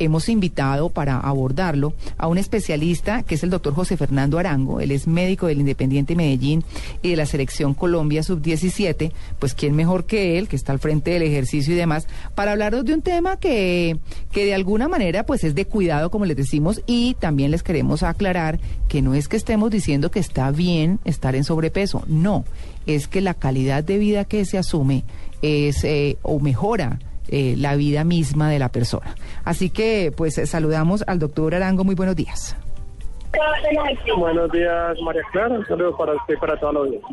Hemos invitado para abordarlo a un especialista que es el doctor José Fernando Arango. Él es médico del Independiente Medellín y de la Selección Colombia Sub-17. Pues quién mejor que él, que está al frente del ejercicio y demás, para hablaros de un tema que, que de alguna manera pues es de cuidado, como les decimos, y también les queremos aclarar que no es que estemos diciendo que está bien estar en sobrepeso, no, es que la calidad de vida que se asume es eh, o mejora eh, la vida misma de la persona. Así que, pues, saludamos al doctor Arango. Muy buenos días. Buenos días, María Clara. Un saludo para usted y para toda la audiencia.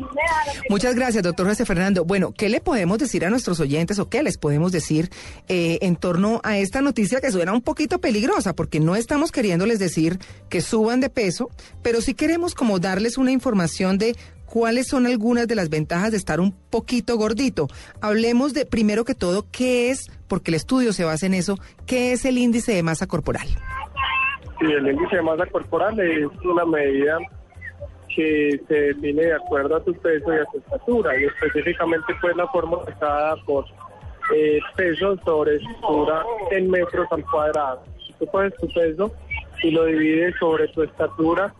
Muchas gracias, doctor José Fernando. Bueno, ¿qué le podemos decir a nuestros oyentes o qué les podemos decir eh, en torno a esta noticia que suena un poquito peligrosa? Porque no estamos queriéndoles decir que suban de peso, pero sí queremos como darles una información de ¿cuáles son algunas de las ventajas de estar un poquito gordito? Hablemos de, primero que todo, qué es, porque el estudio se basa en eso, qué es el índice de masa corporal. Sí, el índice de masa corporal es una medida que se define de acuerdo a tu peso y a tu estatura, y específicamente pues la fórmula está dada por eh, peso sobre estatura en metros al cuadrado. Tú pones tu peso y lo divides sobre tu estatura,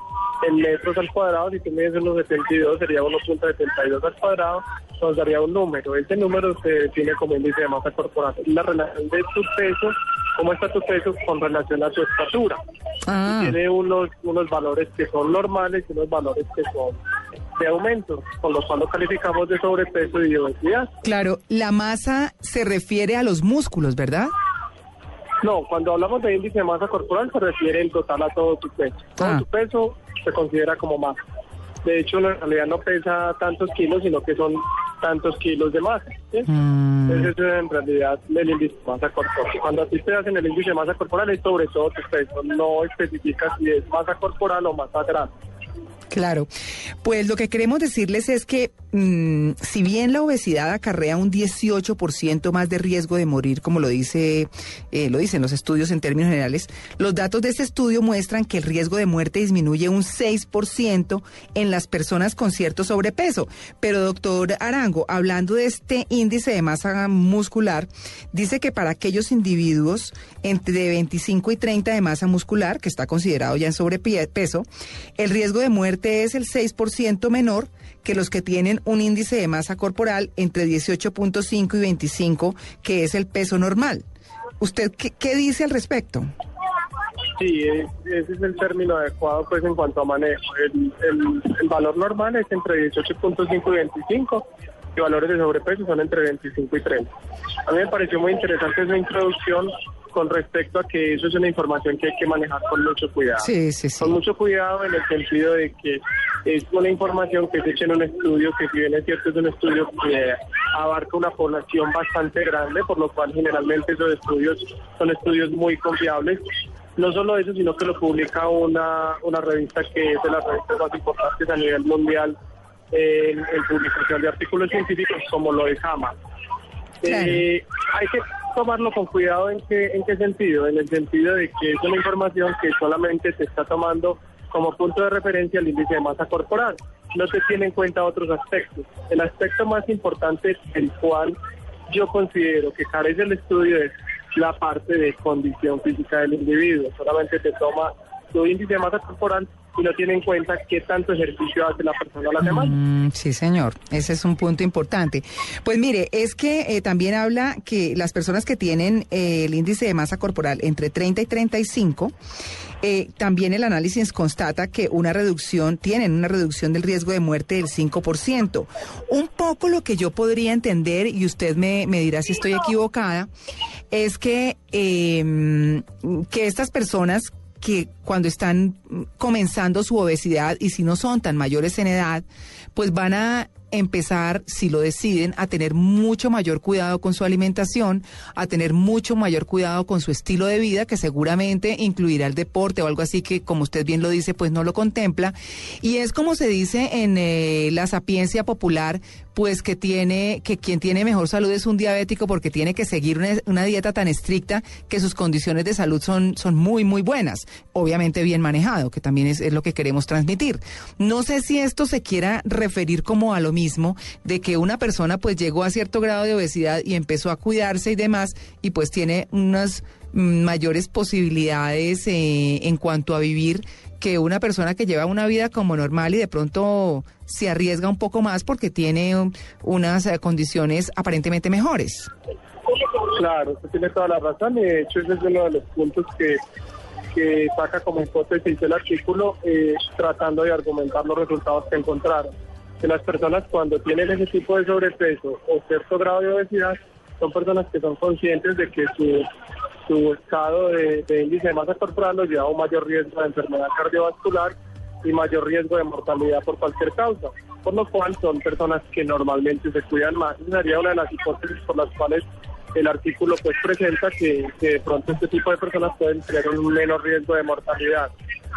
en metros al cuadrado, si tú mides unos 72 sería 1.72 al cuadrado, nos daría un número. Ese número se define como índice de masa corporal. La relación de tu peso, cómo está tu peso con relación a tu estatura. Ah. Tiene unos, unos valores que son normales y unos valores que son de aumento, con lo cual lo calificamos de sobrepeso y de obesidad. Claro, la masa se refiere a los músculos, ¿verdad? No, cuando hablamos de índice de masa corporal se refiere en total a todo tu peso. Todo Ah. tu peso se considera como masa. De hecho, en realidad no pesa tantos kilos, sino que son tantos kilos de masa. ¿sí? Mm. Entonces, eso es en realidad el índice de masa corporal. Cuando a ti te hacen el índice de masa corporal es sobre todo tu peso, no especifica si es masa corporal o masa grasa. Claro, pues lo que queremos decirles es que mm, si bien la obesidad acarrea un 18% más de riesgo de morir, como lo dice, eh, lo dicen los estudios en términos generales, los datos de este estudio muestran que el riesgo de muerte disminuye un 6% en las personas con cierto sobrepeso. Pero doctor Arango, hablando de este índice de masa muscular, dice que para aquellos individuos entre 25 y 30 de masa muscular, que está considerado ya en sobrepeso, el riesgo de muerte es el 6% menor que los que tienen un índice de masa corporal entre 18.5 y 25, que es el peso normal. ¿Usted qué, dice al respecto? Sí, es- ese es el término adecuado pues en cuanto a manejo. El, el- el valor normal es entre 18.5 y 25 y valores de sobrepeso son entre 25 y 30. A mí me pareció muy interesante esa introducción con respecto a que eso es una información que hay que manejar con mucho cuidado. Sí, sí, sí. Con mucho cuidado en el sentido de que es una información que se echa en un estudio que si bien es cierto es un estudio que abarca una población bastante grande, por lo cual generalmente esos estudios son estudios muy confiables. No solo eso, sino que lo publica una, una revista que es de las revistas más importantes a nivel mundial en, en publicación de artículos científicos como lo es JAMA. Claro. Eh, hay que tomarlo con cuidado en qué, en qué sentido, en el sentido de que es una información que solamente se está tomando como punto de referencia el índice de masa corporal. No se tiene en cuenta otros aspectos. El aspecto más importante del cual yo considero que carece el estudio es la parte de condición física del individuo. Solamente se toma su índice de masa corporal y no tiene en cuenta qué tanto ejercicio hace la persona a la semana. Mm, sí, señor. Ese es un punto importante. Pues mire, es que eh, también habla que las personas que tienen eh, el índice de masa corporal entre 30 y 35, eh, también el análisis constata que una reducción, tienen una reducción del riesgo de muerte del 5%. Un poco lo que yo podría entender, y usted me, me dirá si estoy equivocada, es que, eh, que estas personas que cuando están comenzando su obesidad y si no son tan mayores en edad, pues van a empezar, si lo deciden, a tener mucho mayor cuidado con su alimentación, a tener mucho mayor cuidado con su estilo de vida, que seguramente incluirá el deporte o algo así que, como usted bien lo dice, pues no lo contempla. Y es como se dice en eh, la sapiencia popular, pues que tiene, que quien tiene mejor salud es un diabético porque tiene que seguir una, dieta tan estricta que sus condiciones de salud son, son muy, muy buenas. Obviamente bien manejado, que también es, es lo que queremos transmitir. No sé si esto se quiera referir como a lo mismo, de que una persona pues llegó a cierto grado de obesidad y empezó a cuidarse y demás, y pues tiene unas mm, mayores posibilidades eh, en cuanto a vivir que una persona que lleva una vida como normal y de pronto se arriesga un poco más porque tiene unas eh, condiciones aparentemente mejores. Claro, usted tiene toda la razón de hecho ese es uno de los puntos que, que saca como hipótesis el artículo eh, tratando de argumentar los resultados que encontraron. Que las personas cuando tienen ese tipo de sobrepeso o cierto grado de obesidad son personas que son conscientes de que su, su estado de, índice de masa corporal los lleva a un mayor riesgo de enfermedad cardiovascular y mayor riesgo de mortalidad por cualquier causa, por lo cual son personas que normalmente se cuidan más. Esa sería una de las hipótesis por las cuales el artículo pues presenta que, de pronto este tipo de personas pueden tener un menor riesgo de mortalidad.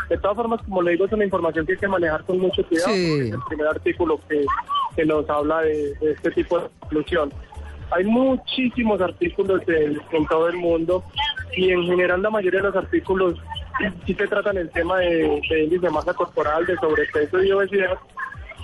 De todas formas, como le digo, es una información que hay que manejar con mucho cuidado. Es el primer artículo que, que nos habla de, este tipo de conclusión. Hay muchísimos artículos en, en, todo el mundo y en general la mayoría de los artículos sí se tratan el tema de, de índice de masa corporal, de sobrepeso y obesidad,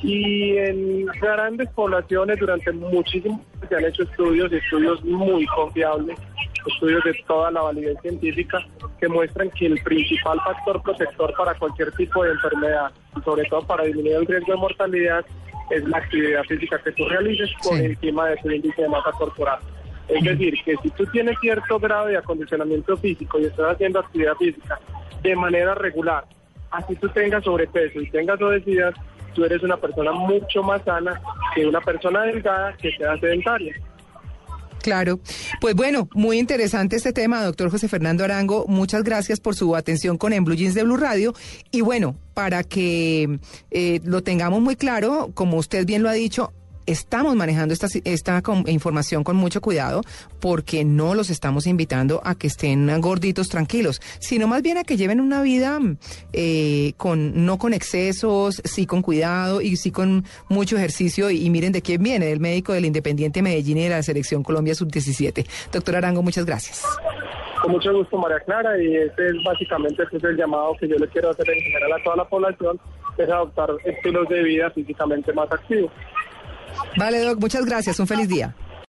y en grandes poblaciones durante muchísimo se han hecho estudios, estudios muy confiables, estudios de toda la validez científica que muestran que el principal factor protector para cualquier tipo de enfermedad, y sobre todo para disminuir el riesgo de mortalidad, es la actividad física que tú realices por encima de tu índice de masa corporal. Es decir, que si tú tienes cierto grado de acondicionamiento físico y estás haciendo actividad física de manera regular, así tú tengas sobrepeso y tengas obesidad, tú eres una persona mucho más sana que una persona delgada que sea sedentaria. Claro. Pues bueno, muy interesante este tema, doctor José Fernando Arango. Muchas gracias por su atención con En Blue Jeans de Blue Radio. Y bueno, para que eh, lo tengamos muy claro, como usted bien lo ha dicho, estamos manejando esta, esta información con mucho cuidado porque no los estamos invitando a que estén gorditos tranquilos, sino más bien a que lleven una vida eh, con no con excesos, sí con cuidado y sí con mucho ejercicio. Y, miren de quién viene, del médico del Independiente Medellín y de la Selección Colombia Sub-17. Doctor Arango, muchas gracias. Con mucho gusto, María Clara, y este es básicamente este es el llamado que yo le quiero hacer en general a toda la población, es adoptar estilos de vida físicamente más activos. Vale, Doc, muchas gracias. Un feliz día.